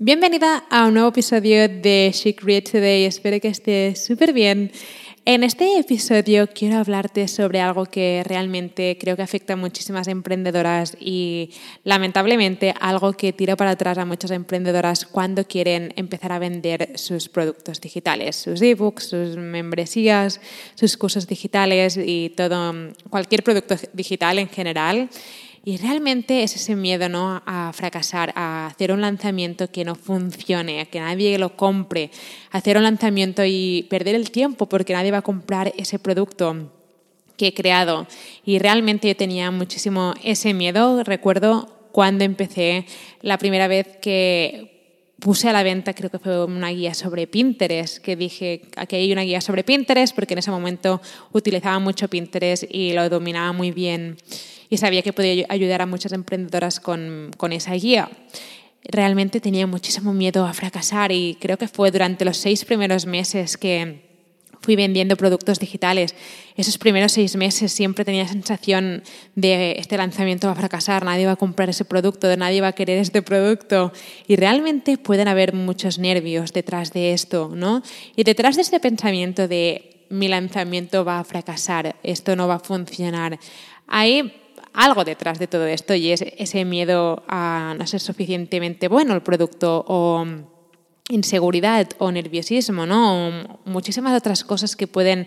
Bienvenida a un nuevo episodio de She Create Today. Espero que estés súper bien. En este episodio quiero hablarte sobre algo que realmente creo que afecta a muchísimas emprendedoras y lamentablemente algo que tira para atrás a muchas emprendedoras cuando quieren empezar a vender sus productos digitales, sus ebooks, sus membresías, sus cursos digitales y todo, cualquier producto digital en general. Y realmente es ese miedo ¿no? a fracasar, a hacer un lanzamiento que no funcione, a que nadie lo compre, hacer un lanzamiento y perder el tiempo porque nadie va a comprar ese producto que he creado. Y realmente yo tenía muchísimo ese miedo. Recuerdo cuando empecé la primera vez que puse a la venta, creo que fue una guía sobre Pinterest, que dije, aquí hay una guía sobre Pinterest, porque en ese momento utilizaba mucho Pinterest y lo dominaba muy bien y sabía que podía ayudar a muchas emprendedoras con, con esa guía realmente tenía muchísimo miedo a fracasar y creo que fue durante los seis primeros meses que fui vendiendo productos digitales. Esos primeros seis meses siempre tenía sensación de este lanzamiento va a fracasar, nadie va a comprar ese producto, nadie va a querer este producto. Y realmente pueden haber muchos nervios detrás de esto, ¿no? Y detrás de este pensamiento de mi lanzamiento va a fracasar, esto no va a funcionar, hay algo detrás de todo esto y es ese miedo a no ser suficientemente bueno el producto o inseguridad o nerviosismo, ¿no? O muchísimas otras cosas que pueden,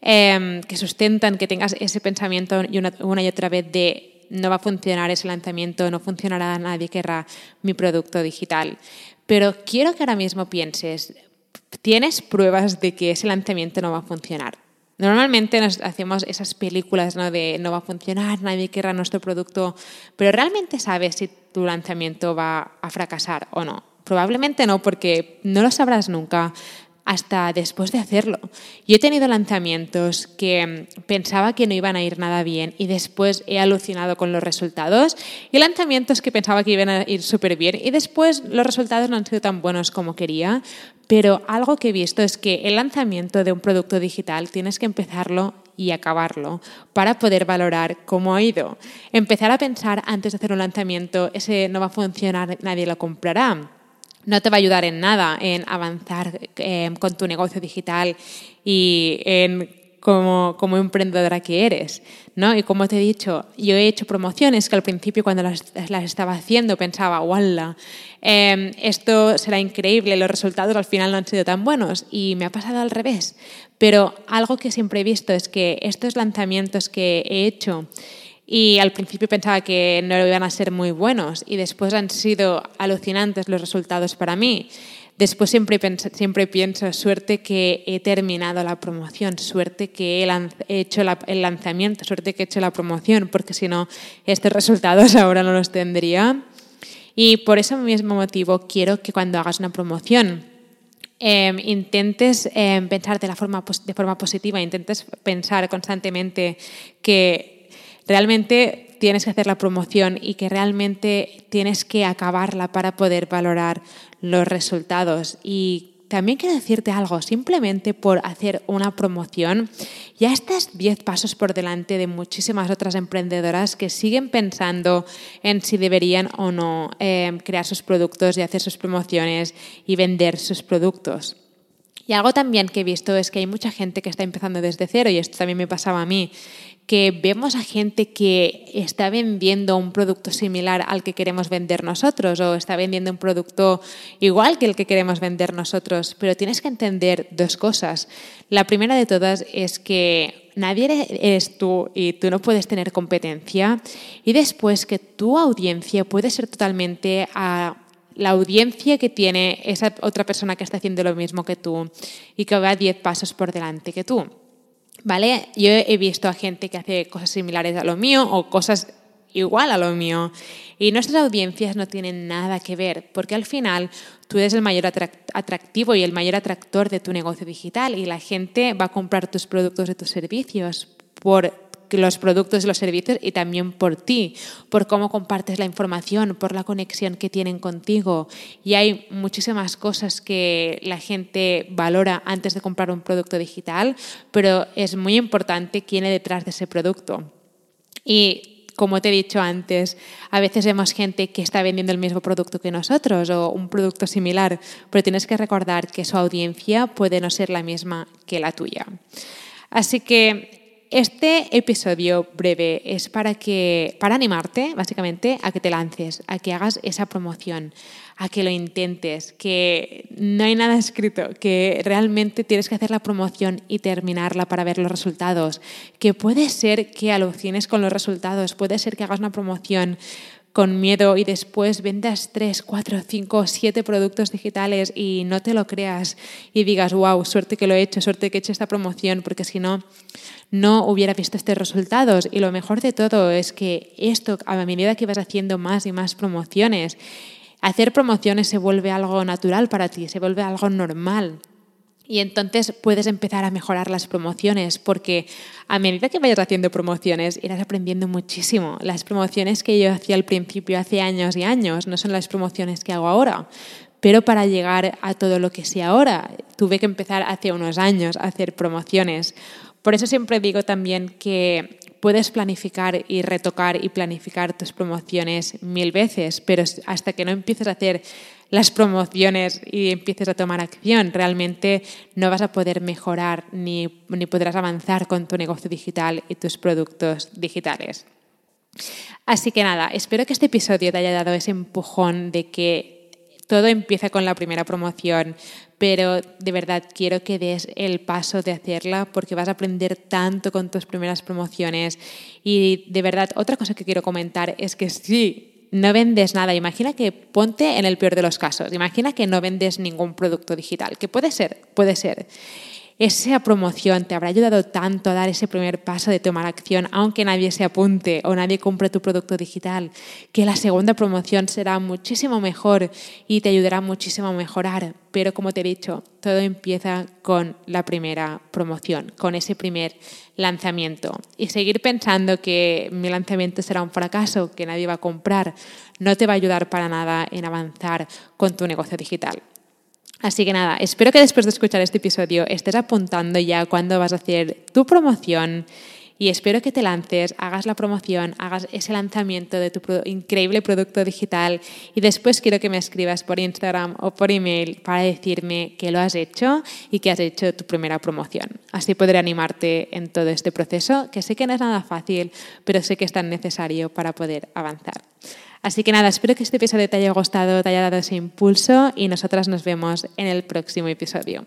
em, que sustentan que tengas ese pensamiento y una y otra vez de no va a funcionar ese lanzamiento, no funcionará, nadie querrá mi producto digital. Pero quiero que ahora mismo pienses, ¿tienes pruebas de que ese lanzamiento no va a funcionar? Normalmente nos hacemos esas películas ¿no? de no va a funcionar, nadie querrá nuestro producto, pero ¿realmente sabes si tu lanzamiento va a fracasar o no? Probablemente no, porque no lo sabrás nunca hasta después de hacerlo. Yo he tenido lanzamientos que pensaba que no iban a ir nada bien y después he alucinado con los resultados y lanzamientos que pensaba que iban a ir súper bien y después los resultados no han sido tan buenos como quería, pero algo que he visto es que el lanzamiento de un producto digital tienes que empezarlo y acabarlo para poder valorar cómo ha ido. Empezar a pensar antes de hacer un lanzamiento, ese no va a funcionar, nadie lo comprará no te va a ayudar en nada en avanzar eh, con tu negocio digital y en como, como, emprendedora que eres. ¿no? Y como te he dicho, yo he hecho promociones que al principio cuando las, las estaba haciendo pensaba, ¡wala! Em, esto será increíble, los resultados al final no han sido tan buenos y me ha pasado al revés. Pero algo que siempre he visto es que estos lanzamientos que he hecho y al principio pensaba que no iban a ser muy buenos y después han sido alucinantes los resultados para mí. Después siempre, siempre pienso, suerte que he terminado la promoción, suerte que he hecho el lanzamiento, suerte que he hecho la promoción, porque si no, estos resultados ahora no los tendría. Y por ese mismo motivo quiero que cuando hagas una promoción, em, intentes em, pensar de, la forma, de forma positiva, intentes pensar constantemente que realmente tienes que hacer la promoción y que realmente tienes que acabarla para poder valorar los resultados. Y también quiero decirte algo, simplemente por hacer una promoción, ya estás 10 pasos por delante de muchísimas otras emprendedoras que siguen pensando en si deberían o no eh, crear sus productos y hacer sus promociones y vender sus productos. Y algo también que he visto es que hay mucha gente que está empezando desde cero, y esto también me pasaba a mí, que vemos a gente que está vendiendo un producto similar al que queremos vender nosotros o está vendiendo un producto igual que el que queremos vender nosotros, pero tienes que entender dos cosas. La primera de todas es que nadie eres tú y tú no puedes tener competencia y después que tu audiencia puede ser totalmente a la audiencia que tiene esa otra persona que está haciendo lo mismo que tú y que va 10 pasos por delante que tú. ¿vale? Yo he visto a gente que hace cosas similares a lo mío o cosas igual a lo mío. Y nuestras audiencias no tienen nada que ver, porque al final tú eres el mayor atractivo y el mayor atractor de tu negocio digital y la gente va a comprar tus productos y tus servicios por los productos y los servicios y también por ti, por cómo compartes la información, por la conexión que tienen contigo. Y hay muchísimas cosas que la gente valora antes de comprar un producto digital, pero es muy importante quién hay detrás de ese producto. Y como te he dicho antes, a veces vemos gente que está vendiendo el mismo producto que nosotros o un producto similar, pero tienes que recordar que su audiencia puede no ser la misma que la tuya. Así que este episodio breve es para que para animarte básicamente a que te lances, a que hagas esa promoción, a que lo intentes, que no hay nada escrito, que realmente tienes que hacer la promoción y terminarla para ver los resultados, que puede ser que alucines con los resultados, puede ser que hagas una promoción con miedo y después vendas 3, 4, 5, 7 productos digitales y no te lo creas y digas, wow, suerte que lo he hecho, suerte que he hecho esta promoción, porque si no, no hubiera visto estos resultados. Y lo mejor de todo es que esto, a medida que vas haciendo más y más promociones, hacer promociones se vuelve algo natural para ti, se vuelve algo normal. Y entonces puedes empezar a mejorar las promociones, porque a medida que vayas haciendo promociones, irás aprendiendo muchísimo. Las promociones que yo hacía al principio, hace años y años, no son las promociones que hago ahora. Pero para llegar a todo lo que sé ahora, tuve que empezar hace unos años a hacer promociones. Por eso siempre digo también que puedes planificar y retocar y planificar tus promociones mil veces, pero hasta que no empieces a hacer las promociones y empieces a tomar acción, realmente no vas a poder mejorar ni, ni podrás avanzar con tu negocio digital y tus productos digitales. Así que nada, espero que este episodio te haya dado ese empujón de que todo empieza con la primera promoción, pero de verdad quiero que des el paso de hacerla porque vas a aprender tanto con tus primeras promociones. Y de verdad, otra cosa que quiero comentar es que sí, no vendes nada. Imagina que ponte en el peor de los casos. Imagina que no vendes ningún producto digital, que puede ser, puede ser esa promoción te habrá ayudado tanto a dar ese primer paso de tomar acción, aunque nadie se apunte o nadie compre tu producto digital, que la segunda promoción será muchísimo mejor y te ayudará muchísimo a mejorar. Pero como te he dicho, todo empieza con la primera promoción, con ese primer lanzamiento. Y seguir pensando que mi lanzamiento será un fracaso, que nadie va a comprar, no te va a ayudar para nada en avanzar con tu negocio digital. Así que nada, espero que después de escuchar este episodio estés apuntando ya cuándo vas a hacer tu promoción y espero que te lances, hagas la promoción, hagas ese lanzamiento de tu increíble producto digital y después quiero que me escribas por Instagram o por email para decirme que lo has hecho y que has hecho tu primera promoción. Así podré animarte en todo este proceso, que sé que no es nada fácil, pero sé que es tan necesario para poder avanzar. Así que nada, espero que este episodio te haya gustado, te haya dado ese impulso y nosotras nos vemos en el próximo episodio.